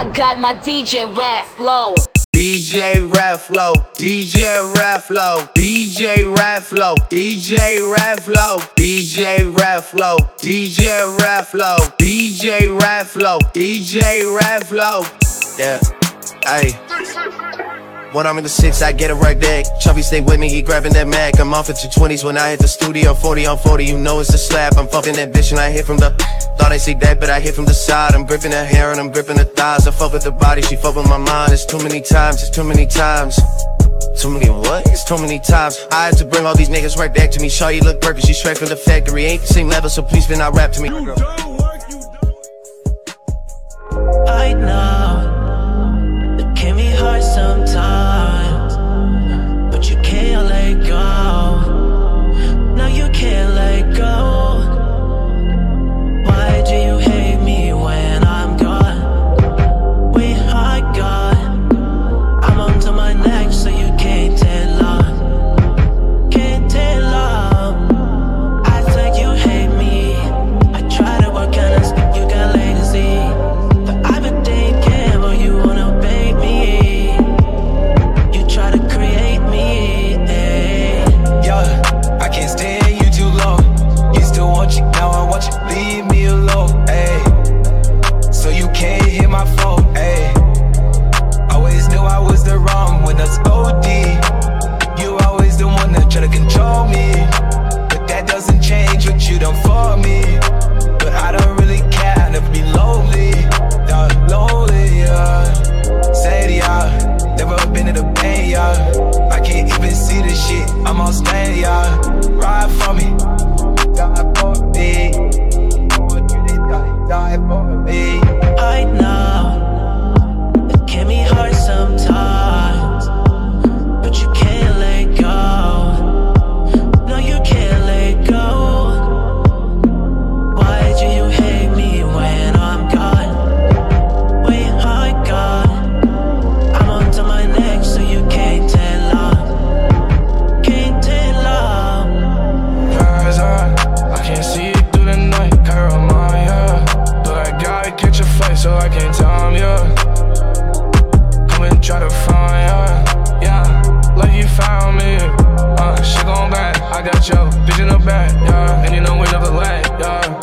I got my DJ rap flow. DJ Raflo, DJ Raflo, DJ Raflo, DJ Raflo, DJ Raflo, DJ Raflo, DJ Raflo, DJ Raflo. Yeah, hey. When I'm in the six, I get a right deck. Chuffy stay with me, he grabbing that Mac. I'm off at your 20s when I hit the studio. 40 on 40, you know it's a slap. I'm fucking that bitch and I hit from the. Thought I see that, but I hit from the side. I'm gripping her hair and I'm gripping her thighs. I fuck with the body, she fuck with my mind. It's too many times, it's too many times. Too many what? It's too many times. I had to bring all these niggas right back to me. Shaw, you look perfect, she straight from the factory. Ain't the same level, so please spin out rap to me. I know it can be hard sometimes, let yeah. And you know we never let, yeah.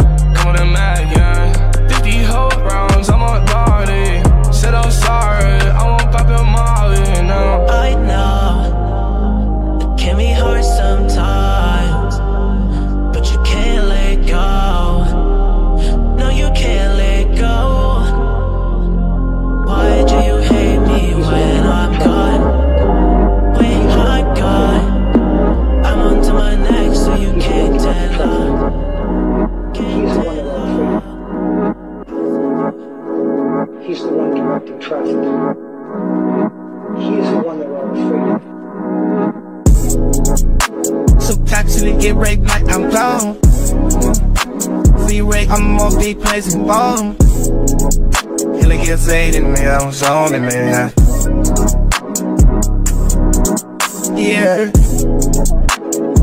Get zaid in me, I'm zoning me. Yeah.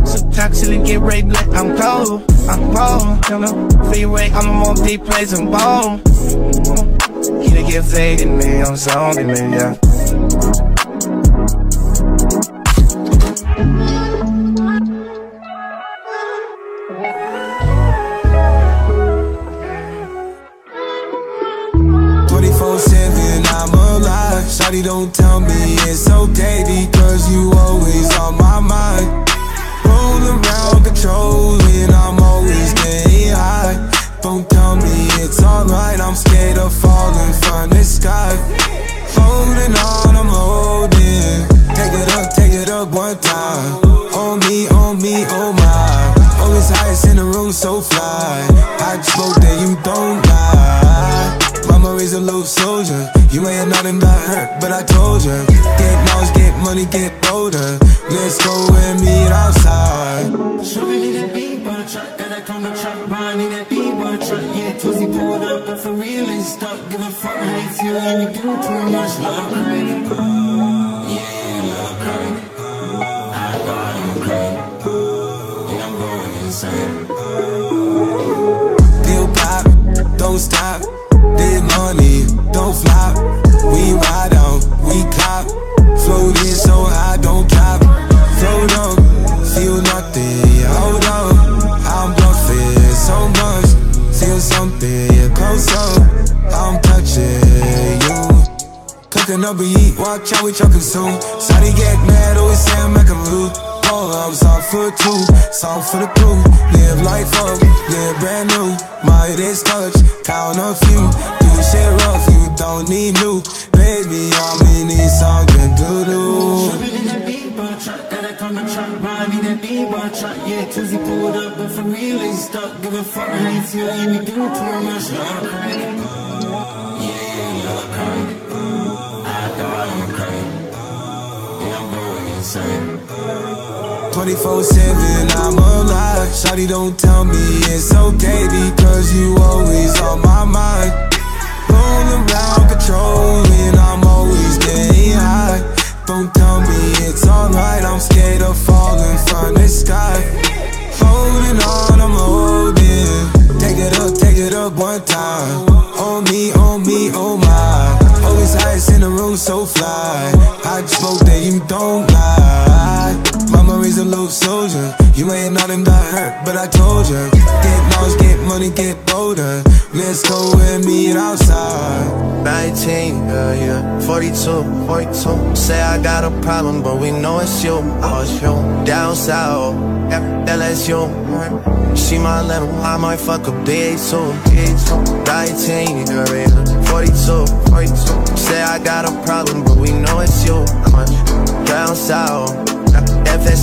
So actually get raped like I'm cold. I'm cold, you know. Rape, I'm places bomb. He'll get zaid in me, I'm zoning me, Shawty, don't tell me it's okay because you always on my mind. Roll around, controlling, I'm always getting high. Don't tell me it's alright, I'm scared of falling from the sky. Holding on, I'm holding. Take it up, take it up one time. On me, on me, oh my. Always highest in the room, so fly. I spoke that you don't lie. Mama raised a little soldier. You ain't nothing got hurt, but I told ya. Get knowledge, get money, get bolder. Let's go and meet outside. Sugar need that beat the truck, got that from the truck, Brian need that beat the truck. Yeah, Twisty pulled up, but for real ain't stuck. Give a fuck how you feel and you give too much love. Yeah, love crazy. I got him crazy. And I'm going insane. Still pop, don't stop. This money, don't flop. We ride out, we cop. Float it so high, don't drop. Float up, feel nothing. Hold up, I'm bluffing so much. Feel something close up. I'm touching you. Cooking up a eat, watch how we y'all consume. Sorry, get mad, always say I'm like a blue. Pull up, soft for two, soft for the crew. Live life up, live brand new. My days touch, count a few. Do shit rough, don't need new. Baby, I'm in this song, can do do. Shopping that B-bar truck, and truck ride in that B-bar truck. Yeah, Tizzy pulled up, but for real, he's stuck. Give a fuck, I ain't you be doing too much. Love crazy. Yeah, love crazy. I thought I'm crazy. Yeah, I'm going insane. 24 7, I'm alive. Shawty, don't tell me it's okay because you always on my mind. Around, controlling, I'm always getting high. Don't tell me it's alright, I'm scared of falling from the sky. Holding on, I'm holding. Take it up, take it up one time. On me, on me, oh my. Always ice in the room, so fly. I just hope that you don't lie. Mama raised a little soldier. You ain't not him that hurt, but I told you. Get lost, get money, get bolder. Let's go and meet outside. 19, yeah, yeah, 42, 42. Say I got a problem, but we know it's you. Oh, it's you. Down south, LSU. She my level, I might fuck up big too. Big 19, yeah, yeah, 42, 42. Say I got a problem, but we know it's you. Uh, down south,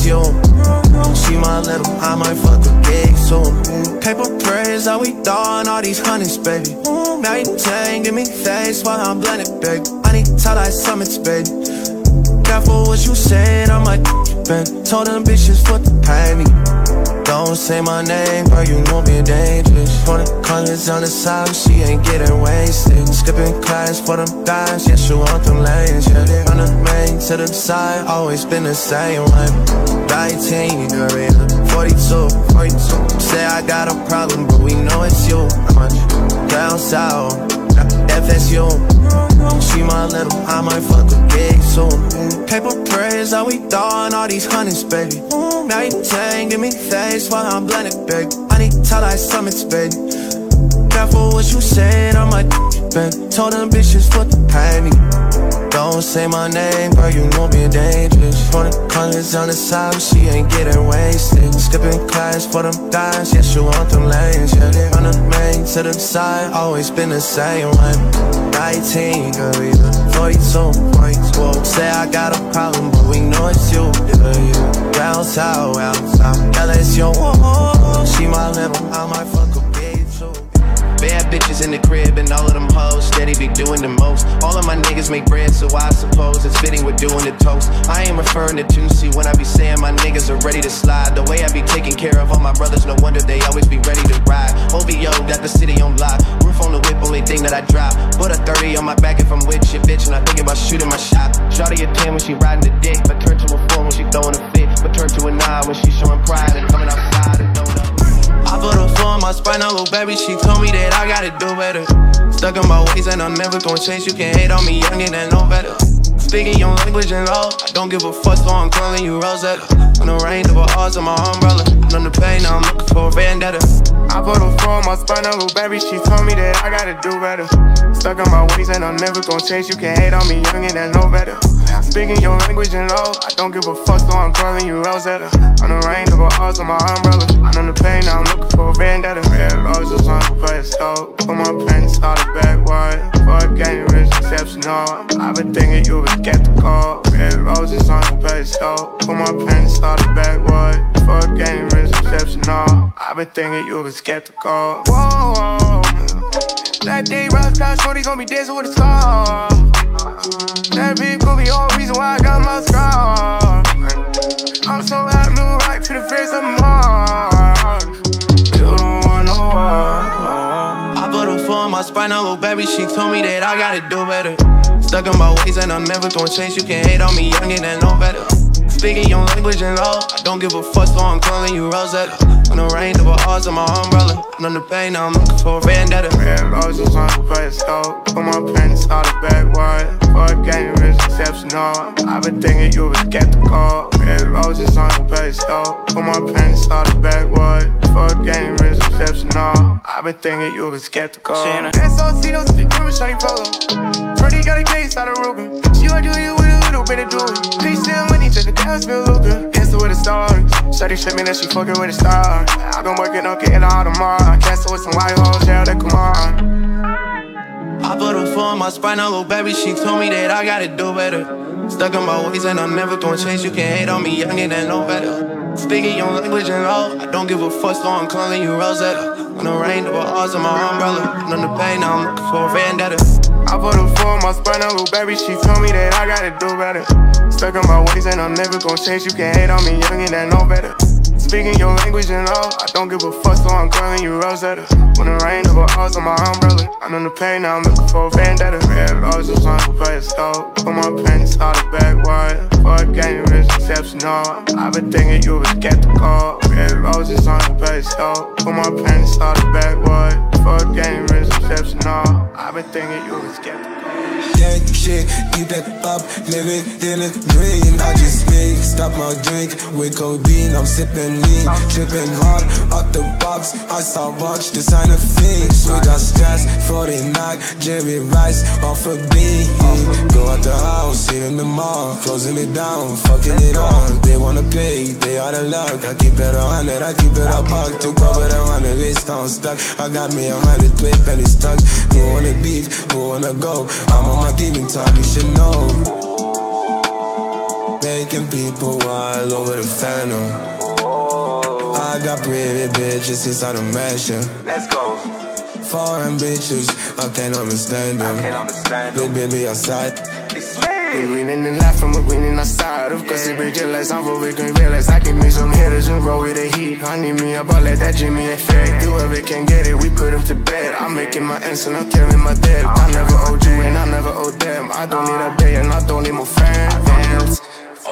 yeah, FSU. She my little, I might fuck a big soon. Paper prayers, how we throwing all these hundreds, baby. Now you tang, give me face while I'm blended, baby. I need tall like summits, baby. Careful what you saying, I might been. Told them bitches what to pay me. Don't say my name, bro, you know me dangerous. Twenty colors on the side, she ain't getting wasted. Skipping class for them guys, yeah, she want them lanes, yeah. From the main to the side, always been the same one. 19, girl, 42, 42. Say I got a problem, but we know it's you. Down south, FSU. She my little, I might fuck a gig soon. Paper prayers, how we throwing all these hundreds, baby. Now you tang, give me face while I'm blended, baby. I need tall like summits, baby. Careful what you saying, I might been. Told them bitches what to pay me. Don't say my name, bro, you know me dangerous. Twenty colors on the side, she ain't getting wasted. Skipping class for them guys, yeah, she want them lanes, yeah. From the main to the side, always been the same one. 19, girl, either 42, 42. Say I got a problem, but we know it's you, yeah, yeah. Down south, out south, LSU. She my little, I might fuck. Bad bitches in the crib and all of them hoes steady be doing the most. All of my niggas make bread, so I suppose it's fitting with doing the toast. I ain't referring to Tunesy when I be saying my niggas are ready to slide. The way I be taking care of all my brothers, no wonder they always be ready to ride. OVO got the city on lock, roof on the whip, only thing that I drop. Put a 30 on my back if I'm with shit, bitch, and I think about shooting my shot. Shawty a 10 when she riding the dick, but turn to a 4 when she throwing a fit, but turn to a 9 when she showing pride and coming outside put a four my spine, oh, little baby. She told me that I gotta do better. Stuck in my ways and I'm never gonna change. You can hate on me, youngin' and know better. Speaking your language and all, I don't give a fuck, so I'm calling you Rosetta. On the rain of odds on my umbrella. None the pain, now I'm looking for a vendetta. I put a on my spine, little baby. She told me that I gotta do better. Stuck in my ways and I'm never gonna change. You can hate on me, youngin' and know better. Speaking your language and all, I don't give a fuck, so I'm calling you Rosetta. On the rain of odds on my umbrella. I know the pain, now I'm looking for a vendetta. Red roses on the stove. Put my pen started backward. Fuck getting rich, exceptional. I've been thinking you was skeptical. Red roses on the stove. Put my pen started backward. Fuck getting rich, exceptional. I've been thinking you was skeptical. Whoa. That day, rock star, shorty gon' be dancing with a star. That bitch gon' be all reason why I got my scar. I'm so happy, new right to the face of Mars. You don't want no war. I put a four on my spine, oh, little baby. She told me that I gotta do better. Stuck in my ways and I'm never gonna change. You can hate on me, youngin' and no better. Speaking your language and all, I don't give a fuck, so I'm calling you Rosetta. On the rain of odds on my umbrella. None the pain, now I'm looking for a vendetta. Red roses on the stove. Put my pen started backward. Fuck getting rich, exceptional. I've been thinking you was skeptical. Red roses on the stove. Put my pen started backward. Fuck getting rich, exceptional. I've been thinking you was skeptical. SOC, don't speak, I'm a shiny polo. Pretty got a case, inside a Ruger. She want do you with a little bit of jewelry. They still money, check the dance, feel Luca. Hands with the stars. Shawty shit me that she fucking with a star. I've been working on getting out all tomorrow. Dancing with some white hoes, yeah, that come on. I put her for my spine, little baby. She told me that I gotta do better. Stuck in my ways and I'm never gonna change. You can hate on me, young and no better. Speaking your language and all, I don't give a fuck, so I'm calling you Rosetta. When the rain, double R's in my umbrella. None the pain, now I'm looking for a vendetta. I put her for my spine, little baby. She told me that I gotta do better. Stuck in my ways and I'm never gonna change. You can hate on me, young and no better. Speaking your language and all, I don't give a fuck, so I'm calling you Rosetta. When the rain double R's on my umbrella. I'm in the pain, now I'm looking for a vendetta. Red roses on the play stove. Put my pennies all the back wire. Fuck getting rich, exceptional. I've been thinking you was skeptical. Red roses on the play stove. Put my pennies all the back wire. Fuck getting rich, exceptional. I've been thinking you was skeptical gang shit, keep that up, living in a dream. I just make stop my drink with codeine. I'm sipping lean, tripping hard out the box. I saw watch designer things. We got stress for the night, Jerry Rice off a beat. Go out the house, hit in the mall, closing it down, fucking it on. They wanna pay, they out of luck. I keep it a hundred, I keep it a buck. To cover the hundred, it's down stuck. I got me a hundred, twin pennies stuck. Who wanna beef? Who wanna go? I'm on my demon talk, you should know. Making people wild over the phantom. I got pretty bitches inside a mansion. Let's go. Foreign bitches, I can't understand them. I can't understand them. Big baby outside. We winning and laughing, we're winning outside. Of Cause it be jealous, I'm for we can realize I can meet some hitters and roll with the heat. I need me a ball like that Jimmy effect Whoever can get it, we put him to bed. I'm making my ends and I'm killing my debt. I never owed you and I never owed them I don't need a day and I don't need more friends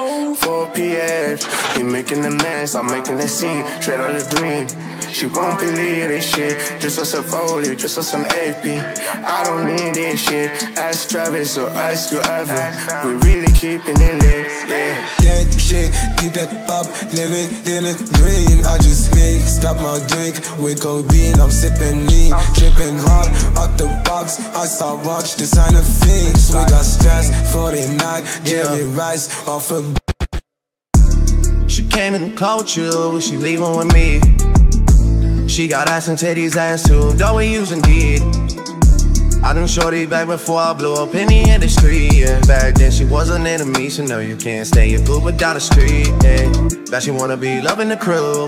4 p.m. He making the mess, I'm making the scene, straight out the dream. She won't believe this shit, just us a Foley, just us some AP. I don't need this shit, ask Travis or ask you ever. We really keeping it lit, yeah. That shit, keep that pop, living in a dream. I just make stop my drink with codeine. I'm sipping lean, tripping hard out the box. I saw watch designer things. We got stress for the night, Jerry Rice off a she came in the culture, she leaving with me. She got ass and titties, ass too, though we use indeed. I done shorty back before I blew up in the industry. Yeah, back then she wasn't into me, so no, you can't stay a Uber down the street. Yeah, that she wanna be loving the crew.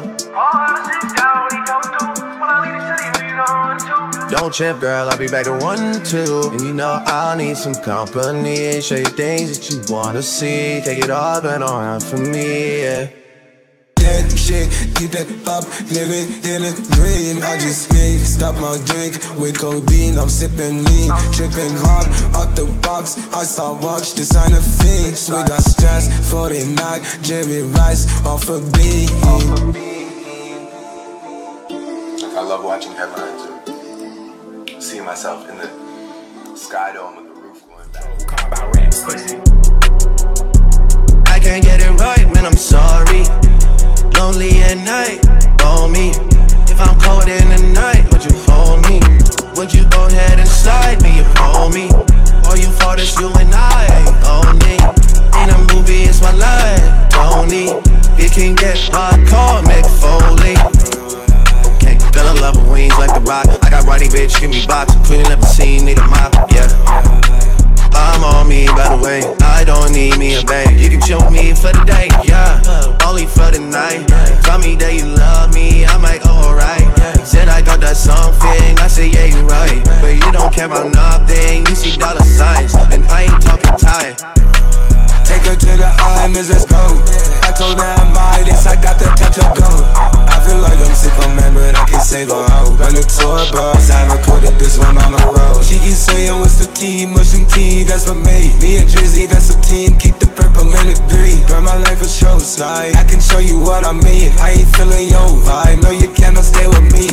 Don't trip, girl, I'll be back to one, two. And you know I'll need some company. Show you things that you wanna see. Take it all, but run for me, yeah. That shit, keep that pop, living in a dream. I just need stop my drink with codeine. I'm sipping lean, tripping hard out the box. I saw watch designer things. We got stress for the night. Jerry Rice off a beat. I love watching headlines and seeing myself in the sky dome with the roof going back. I can't get it right, man, I'm sorry. Lonely at night, hold me. If I'm cold in the night, would you hold me? Would you go ahead and slide me, you hold me? Or you thought it's you and I, only. In a movie, it's my life, Tony. It can get hardcore, Mick Foley. Girl, I love her wings like the rock. I got Roddy, bitch, give me box. Clean up the scene, need a mop, yeah. I'm on me, by the way. I don't need me a bank. You can chill me for the day, yeah. Only for the night. Tell me that you love me, I might go alright. Said I got that something, I say yeah, you're right. But you don't care about nothing, you see dollar signs. And I ain't talking time. Take her to the islands, let's go. I told her I'm by this, I got the touch of gold. I feel like I'm sick on man, but I can save her out. Run it to her bros, I recorded this one on the road. She keeps saying, what's the team? Mushroom team, that's for me. Me and Drizzy, that's a team. Keep the purple in the three. Burn my life a show slide. I can show you what I mean. I ain't feeling your vibe. No, you cannot stay with me.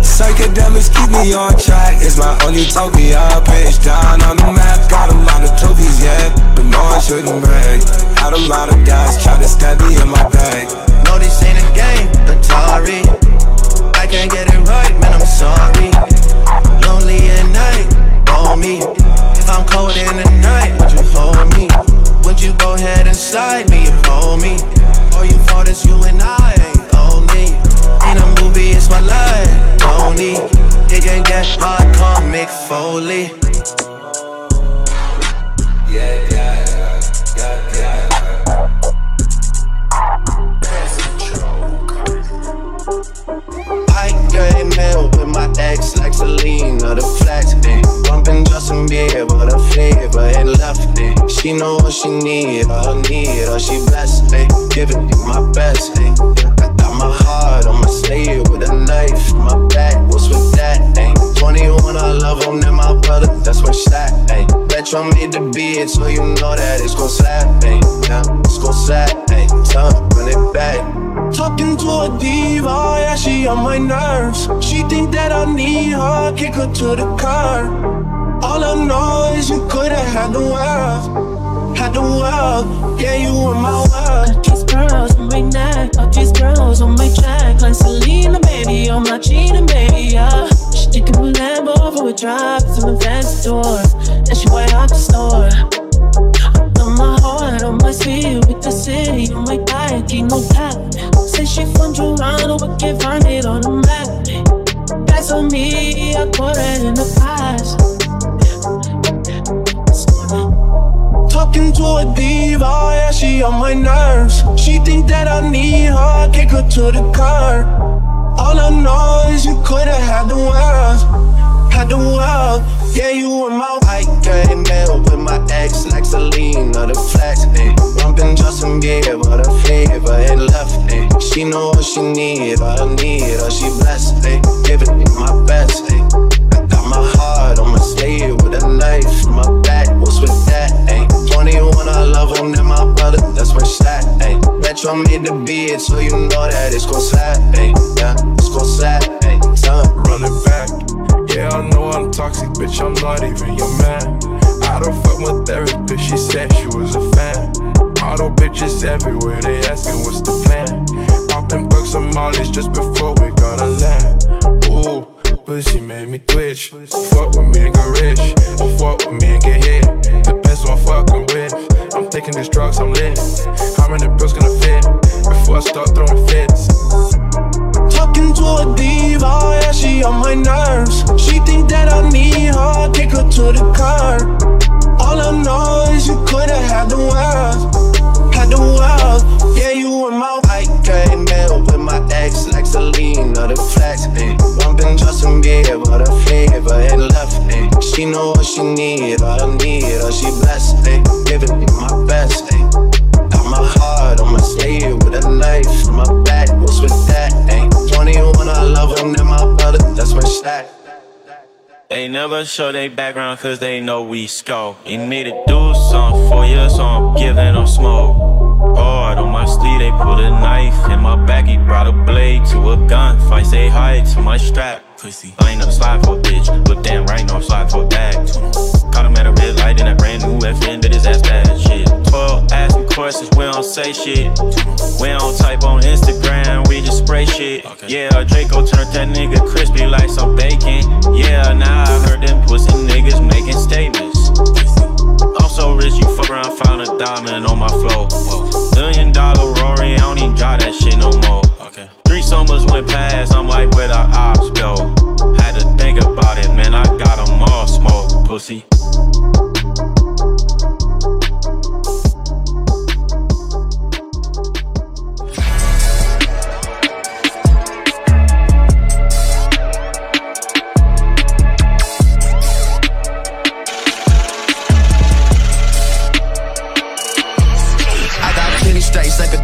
Psychedelics keep me on track. It's my only utopia. Page down on the map. Got a lot of trophies, yeah. But no, I shouldn't brag. Had a lot of guys try to stab me in my bag. No, this ain't a game, Atari. I can't get it right, man, I'm sorry. Lonely at night, call me. If I'm cold in the night you go ahead and slide me and hold me. All you fought is you and I only. In a movie, it's my life, Tony. It can get hot, comic Foley. Came in with my ex like Selena, the flex, ayy. Bumping Justin Bieber, the flavor ain't left, ayy. She know what she need, all I need, all she blessed, ayy. Giving you my best, ayy. I got my heart on my sleeve with a knife my back. What's with that, ayy? 21, I love him, then my brother, that's where that. Bet you made the beat, so you know that it's gon' slap, ayy. Yeah, it's gon' slap, ayy. Time, run it back. Talking to a diva, yeah, she on my nerves. She think that I need her, kick her to the curb. All I know is you could've had the world, had the world. Yeah, you were my world. These girls on my neck, all these girls on my track. Like Selena, baby, on my cheating, baby, yeah. She taking a Lambo for a drive fancy door. And she way out the store. My heart, on my sleeve, with the city on my back, ain't no cap. Say she from Toronto, but can't find it on the map. That's on me, I put it in the past. Talking to a diva, yeah, she on my nerves. She think that I need her, kick her to the curb. All I know is you could've had the world, had the world. Yeah, you were my white came in with my ex like Selena, the flex, ayy. Bumping Justin Bieber, the flavor ain't left, ayy. She know what she need, all I need, all she blessed, eh. ayy. Giving me my best, ayy. I got my heart on my sleeve with a knife in my back. What's with that, ayy? 21, I love him, then my brother, that's that, ayy. Bet you made the beat, so you know that it's gon' slap, ayy. Yeah, it's gon' slap, ayy. Time. Running back. Yeah, I know I'm toxic, bitch. I'm not even your man. I don't fuck my therapist, she said she was a fan. Auto bitches everywhere, they asking what's the plan. Popping bucks on mollies just before we gonna land. Ooh, pussy made me twitch. Fuck with me and get rich, or fuck with me and get hit. The Depends on fucking with. I'm taking these drugs, I'm lit. How many pills gonna fit before I start throwing fits? Talking to a diva, on my nerves. She think that I need her, kick her to the curb. All I know is you could've had the world, had the world. Yeah, you were my white came in with my ex like Selena, the flex, ayy. Bumping Justin Bieber, the flavor ain't left, ayy. She know what she need, all I need, all she blessed, ayy. Giving me my best, ayy. Got my heart on my sleeve with a knife my love him, then my brother, that's my. They never show their background cause they know we scope. You need to do something for you, so I'm giving them smoke. Hard on my sleeve, they put a knife in my back. He brought a blade to a gunfight. Say hi to my strap. Pussy. I ain't never slide for a bitch, but damn right, no, I'm slide for a bag. Caught him at a red light in that brand new FN, did his ass bad shit. 12 asking questions, we don't say shit. We don't type on Instagram, we just spray shit. Yeah, Draco turned that nigga crispy like some bacon. Yeah, now I heard them pussy niggas making statements. So rich, you fuck around, found a diamond on my floor. Million dollar Rory, I don't even drive that shit no more. Three summers went past, I'm like, where the ops go? Had to think about it, man, I got them all smoked, pussy.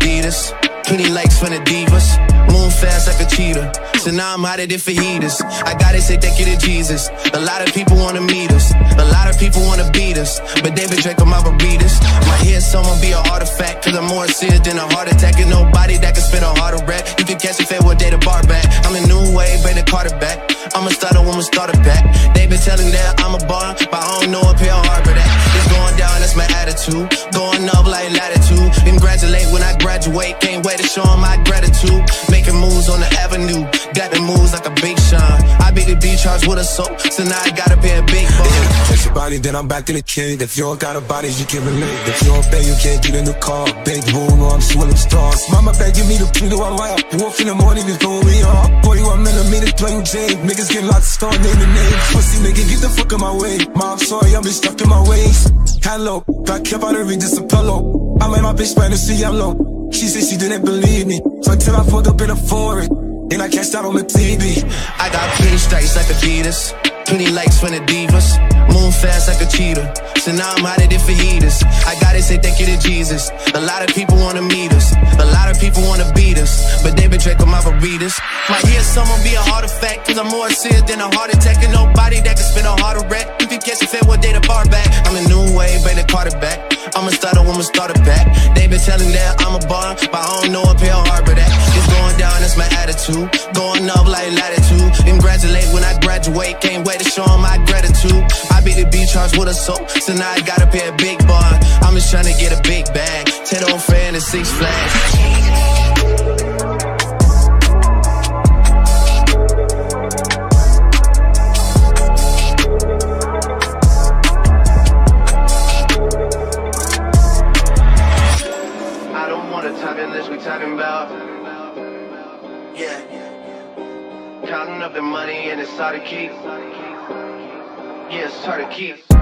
Adidas, penny likes from the divas, moon fast like a cheetah. So now I'm hotter than fajitas. I gotta say thank you to Jesus. A lot of people wanna meet us, a lot of people wanna beat us, but David Drake on my burritos. My head someone be an artifact, cause I'm more serious than a heart attack. And nobody that can spit a heart harder rap. You can catch a fade with data bar back. I'm the new wave, bring the Carter back. I'm a starter, woman starter back. They been telling that I'm a bar, but I don't know if he'll harbor that. It's going down, that's my attitude. Going up like latitude. Congratulate when I graduate. Can't wait to show my gratitude. Making moves on the avenue. Got the moves like a big shine. I be the beach charged with a soap, so now I gotta pay a big bill. Touch your body, then I'm back in the kid. If you don't got a body, you can relate. If you don't pay, you can't get in the car. Big room, I'm swilling stars. Mama begging me to plead the one right. Wolf in the morning is going me up. 41 millimeters playing Jane. Niggas get locked, start naming names. Pussy nigga, get the fuck in my way. Mom, sorry, I'm stuck in my ways. Hello, back up out of read just a pillow. I made my bitch Spanish see yellow. She said she didn't believe me. So until I pulled up in a forest. And I catch out on the TV. I got plenty stripes like Adidas, plenty likes from the divas. Moon fast like a cheetah, so now I'm hotter than fajitas. I gotta say thank you to Jesus. A lot of people wanna meet us, a lot of people wanna beat us, but they been drinking my burritos. Might hear someone be a heart attack, cause I'm more serious than a heart attack, and nobody that can spin a harder wreck. If you catch a fit, what day the bar back? I'm the new wave, baby, quarterback. I'm a starter, I'm a back. They been telling that I'm a bar, but I don't know a Pearl Harbor that. It's going down, that's my attitude. Going up like latitude. Congratulate when I graduate, can't wait to show 'em my gratitude. I be the beach charged with a soap, so now I gotta pay a big bar. I'm just trying to get a big bag. Ten on fan and six flags. To keep. Yeah, it's hard to keep.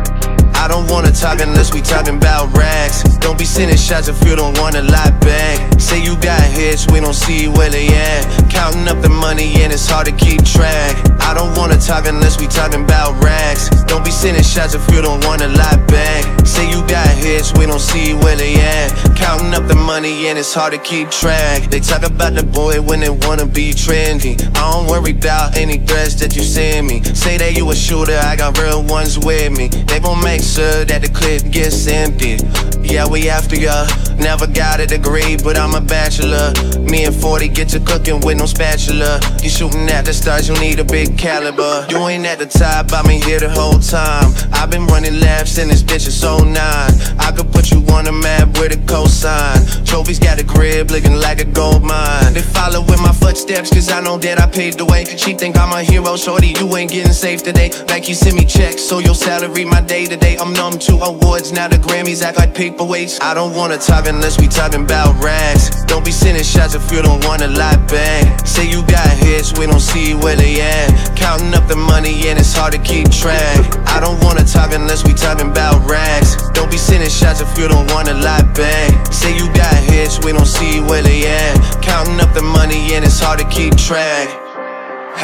Don't wanna talk unless we talking about rags. Don't be sending shots if you don't wanna lie back. Say you got hits, we don't see where they at. Counting up the money and it's hard to keep track. I don't wanna talk unless we talking about rags. Don't be sending shots if you don't wanna lie back. Say you got hits, we don't see where they at. Counting up the money and it's hard to keep track. They talk about the boy when they wanna be trendy. I don't worry about any threats that you send me. Say that you a shooter, I got real ones with me. They gon' make sure that the clip gets empty. Yeah, we after ya. Never got a degree, but I'm a bachelor. Me and 40 get to cooking with no spatula. You shooting at the stars, you need a big caliber. You ain't at the top, I've been here the whole time. I've been running laps in this bitch, it's 09. I could put you on the map with a cosign. Trophies got a crib looking like a gold mine. They follow in my footsteps, cause I know that I paved the way. She think I'm a hero, shorty, you ain't getting safe today. Like you send me checks, so your salary my day to day. I'm numb to awards, now the Grammys act like paperweights. I don't wanna talk unless we talking about rags. Don't be sending shots if you don't wanna lie back. Say you got hits, we don't see where they at. Counting up the money and it's hard to keep track. I don't wanna talk unless we talking about rags. Don't be sending shots if you don't wanna lie back. Say you got hits, we don't see where they at. Counting up the money and it's hard to keep track.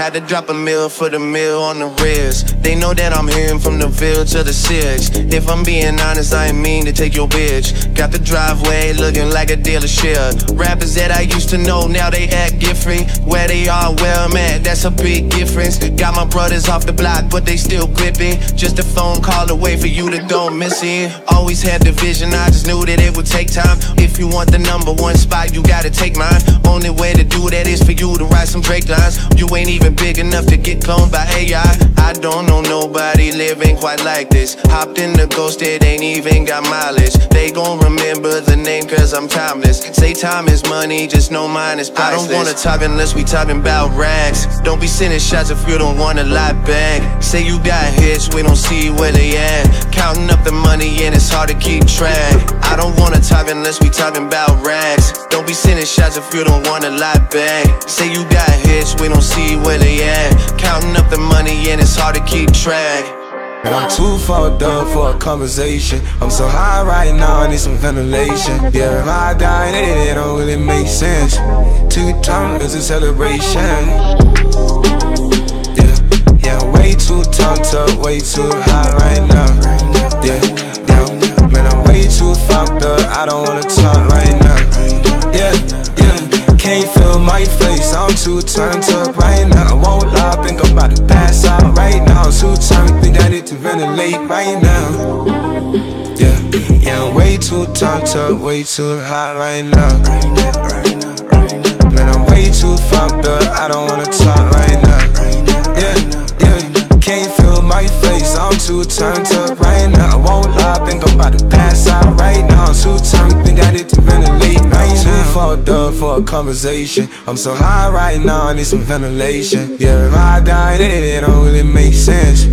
Had to drop a meal for the meal on the wrist. They know that I'm hearing from the Ville to the six. If I'm being honest, I ain't mean to take your bitch. Got the driveway looking like a dealership. Rappers that I used to know, now they act different. Where they are, where I'm at, that's a big difference. Got my brothers off the block, but they still gripping. Just a phone call away for you to go missing. Always had the vision, I just knew that it would take time. If you want the number one spot, you gotta take mine. Only way to do that is for you to write some Drake lines. You ain't even big enough to get cloned by AI. I don't know nobody living quite like this. Hopped in the ghost, it ain't even got mileage. They gon' remember the name cause I'm timeless. Say time is money, just know mine is priceless. I don't wanna talk unless we talking about rags. Don't be sending shots if you don't wanna lie back. Say you got hits, we don't see where they at. Counting up the money and it's hard to keep track. I don't wanna talk unless we talking about rags. Don't be sending shots if you don't wanna lie back. Say you got hits, we don't see where they at. Counting up the money and it's hard to keep track. And I'm too far done for a conversation. I'm so high right now, I need some ventilation. Yeah, if I die, it, it don't really make sense. Two time is a celebration. Yeah, yeah, way too turned up, way too high right now. Yeah, yeah, man, I'm way too fucked up. I don't wanna talk right now. Yeah, yeah, can't feel my face. I'm too turned up right now. I won't lie, think I'm about to pass out right now. Too turned, think I need to ventilate right now. Yeah, yeah, I'm way too turned up, way too high right now. Man, I'm way too fucked up. I don't wanna talk right now. Yeah, yeah, can't feel my face. I'm too turned up right now. I think I'm about to pass out right now. Too turned, think I need to ventilate right now. Too fucked up for a conversation. I'm so high right now, I need some ventilation. Yeah, if I die, it, it don't really make sense.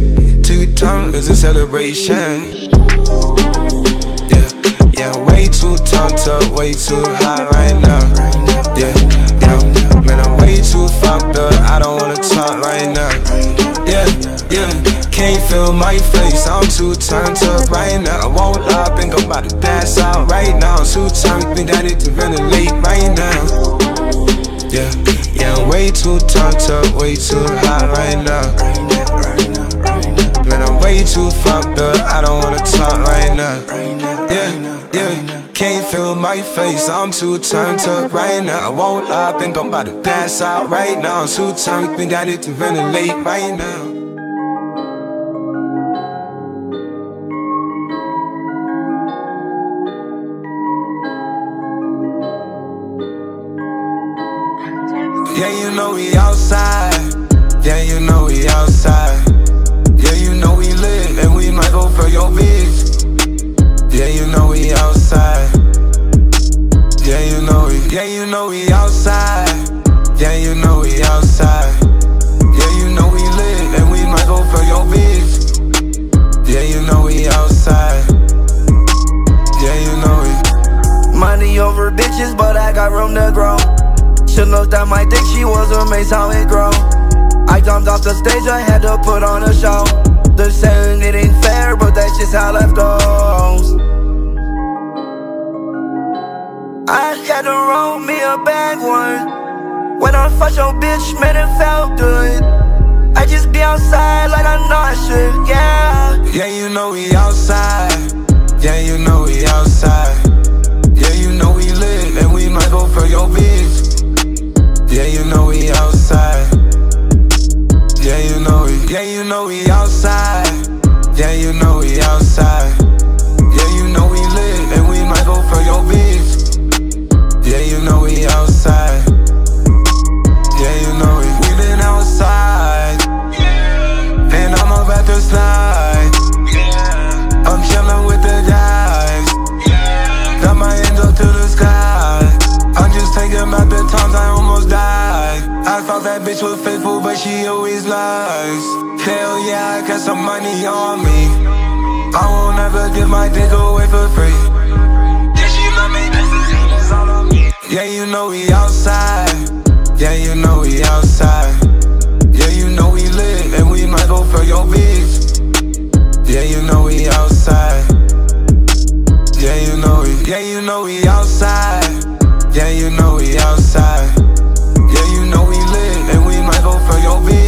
Two turned is a celebration. Yeah, yeah, way too turned up, way too high right now. Yeah, yeah, man, I'm way too fucked up. I don't wanna talk right can't feel my face. I'm too turned up right now. I won't lie, think I'm about to pass out right now. I'm too turned, think I need to ventilate right now. Yeah, yeah, I'm way too turned up, way too hot right now. Man, I'm way too fucked up, I don't wanna talk right now. Yeah, yeah, can't feel my face, I'm too turned up right now. I won't lie, think I'm about to pass out right now. I'm too turned, think I need to ventilate right now. Yeah, you know we outside. Yeah, you know we outside. Yeah, you know we lit, and we might go for your bitch. Yeah, you know we outside. Yeah, you know we. Yeah, you know we outside. Yeah, you know we outside. Yeah, you know we lit, and we might go for your bitch. Yeah, you know we outside. Yeah, you know we. Money over bitches, but I got room to grow. She looked at my dick, she was amazed how it grow. I jumped off the stage, I had to put on a show. They're saying it ain't fair, but that's just how life goes. I had to roll me a bag one. When I fucked your bitch, man, it felt good. I just be outside like I know I should, yeah. Yeah, you know we outside. Yeah, you know we outside. Yeah, you know we lit, and we might go for your bitch. Yeah, you know we outside. Yeah, you know we. Yeah, you know we outside. Yeah, you know we outside. bitch was faithful, but she always lies. Hell yeah, I got some money on me. I won't ever give my dick away for free. Yeah, she love me, all on me. Yeah, you know we outside. Yeah, you know we outside. Yeah, you know we live, and we might go for your bitch. Yeah, you know we outside. Yeah, you know we, yeah, you know we outside. Yeah, you know we outside. your bitch